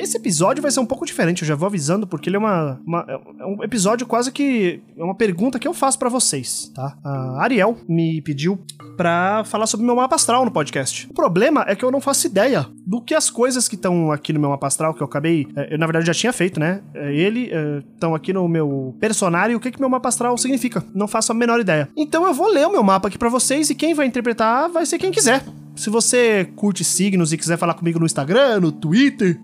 Esse episódio vai ser um pouco diferente, eu já vou avisando, porque ele é uma, uma é um episódio quase que é uma pergunta que eu faço para vocês, tá? A Ariel me pediu pra falar sobre meu mapa astral no podcast. O problema é que eu não faço ideia do que as coisas que estão aqui no meu mapa astral, que eu acabei, é, eu na verdade já tinha feito, né? É, ele estão aqui no meu personagem, o que que meu mapa astral significa? Não faço a menor ideia. Então eu vou ler o meu mapa aqui para vocês e quem vai interpretar vai ser quem quiser. Se você curte signos e quiser falar comigo no Instagram, no Twitter,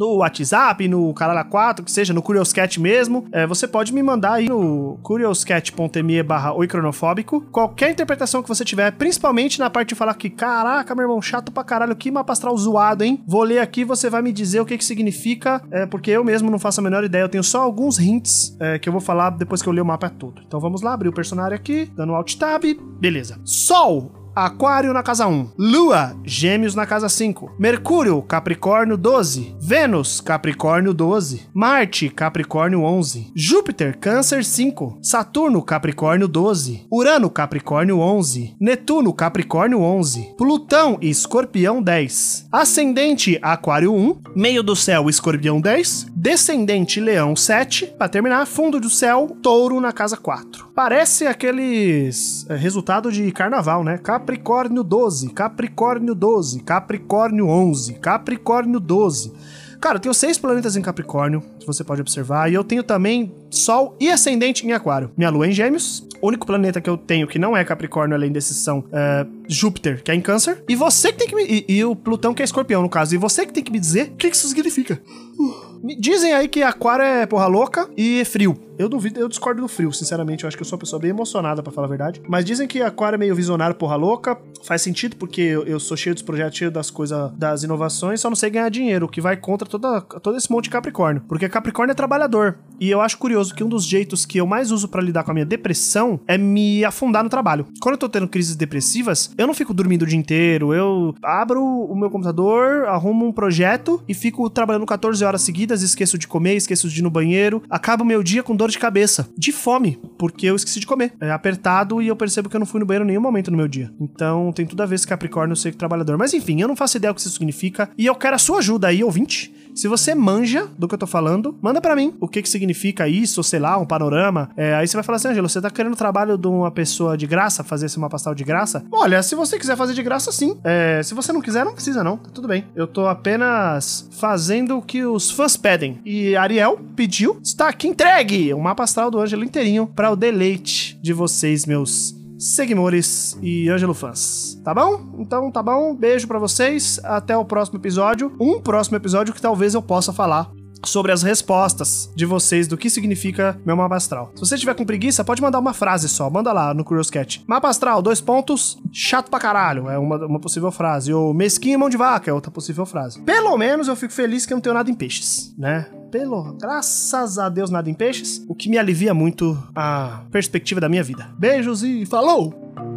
no WhatsApp, no Caralho 4, que seja, no Curioscat mesmo, é, você pode me mandar aí no curioscat.me barra oicronofóbico qualquer interpretação que você tiver, principalmente na parte de falar que, caraca, meu irmão, chato pra caralho, que mapa astral zoado, hein? Vou ler aqui, você vai me dizer o que que significa, é, porque eu mesmo não faço a menor ideia, eu tenho só alguns hints é, que eu vou falar depois que eu ler o mapa todo. Então vamos lá, abrir o personagem aqui, dando Alt Tab, beleza. Sol, Aquário na casa 1. Lua, Gêmeos na casa 5. Mercúrio, Capricórnio 12. Vênus, Capricórnio 12. Marte, Capricórnio 11. Júpiter, Câncer 5. Saturno, Capricórnio 12. Urano, Capricórnio 11. Netuno, Capricórnio 11. Plutão, Escorpião 10. Ascendente, Aquário 1. Meio do céu, Escorpião 10. Descendente, Leão 7. Para terminar, fundo do céu, Touro na casa 4. Parece aqueles é, resultado de carnaval, né? Capricórnio 12, Capricórnio 12, Capricórnio 11, Capricórnio 12. Cara, eu tenho seis planetas em Capricórnio, que você pode observar, e eu tenho também Sol e Ascendente em Aquário. Minha Lua é em Gêmeos. O único planeta que eu tenho que não é Capricórnio, além desses, são é, Júpiter, que é em Câncer. E você que tem que me. E, e, o Plutão, que é Escorpião, no caso. E você que tem que me dizer o que isso significa. Uh. Dizem aí que Aquário é porra louca e frio. Eu duvido, eu discordo do frio, sinceramente. Eu acho que eu sou uma pessoa bem emocionada, para falar a verdade. Mas dizem que Aquário é meio visionário, porra louca. Faz sentido, porque eu, sou cheio dos projetos, cheio das coisas, das inovações, só não sei ganhar dinheiro, o que vai contra toda, todo esse monte de Capricórnio. Porque Capricórnio é trabalhador. E eu acho curioso que um dos jeitos que eu mais uso para lidar com a minha depressão é me afundar no trabalho. Quando eu tô tendo crises depressivas, eu não fico dormindo o dia inteiro. Eu abro o meu computador, arrumo um projeto e fico trabalhando 14 horas seguidas, esqueço de comer, esqueço de ir no banheiro. Acabo meu dia com dor de cabeça, de fome, porque eu esqueci de comer. É apertado e eu percebo que eu não fui no banheiro em nenhum momento no meu dia. Então tem tudo a ver com Capricórnio ser trabalhador. Mas enfim, eu não faço ideia do que isso significa e eu quero a sua ajuda aí, ouvinte. Se você manja do que eu tô falando, manda para mim o que que significa isso, ou sei lá, um panorama. É, aí você vai falar assim, Angelo, você tá querendo trabalho de uma pessoa de graça, fazer esse mapa astral de graça? Olha, se você quiser fazer de graça, sim. É, se você não quiser, não precisa não, tá tudo bem. Eu tô apenas fazendo o que os fãs pedem. E Ariel pediu, está aqui entregue o mapa astral do Ângelo inteirinho para o deleite de vocês, meus seguidores e Ângelo fãs. Tá bom? Então tá bom. Beijo para vocês. Até o próximo episódio. Um próximo episódio que talvez eu possa falar sobre as respostas de vocês do que significa meu mapa astral. Se você tiver com preguiça, pode mandar uma frase só. Manda lá no Curious Cat. Mapa astral, dois pontos, chato pra caralho. É uma, uma possível frase. Ou mesquinho mão de vaca é outra possível frase. Pelo menos eu fico feliz que eu não tenho nada em peixes, né? Pelo, graças a Deus, nada em peixes, o que me alivia muito a perspectiva da minha vida. Beijos e falou!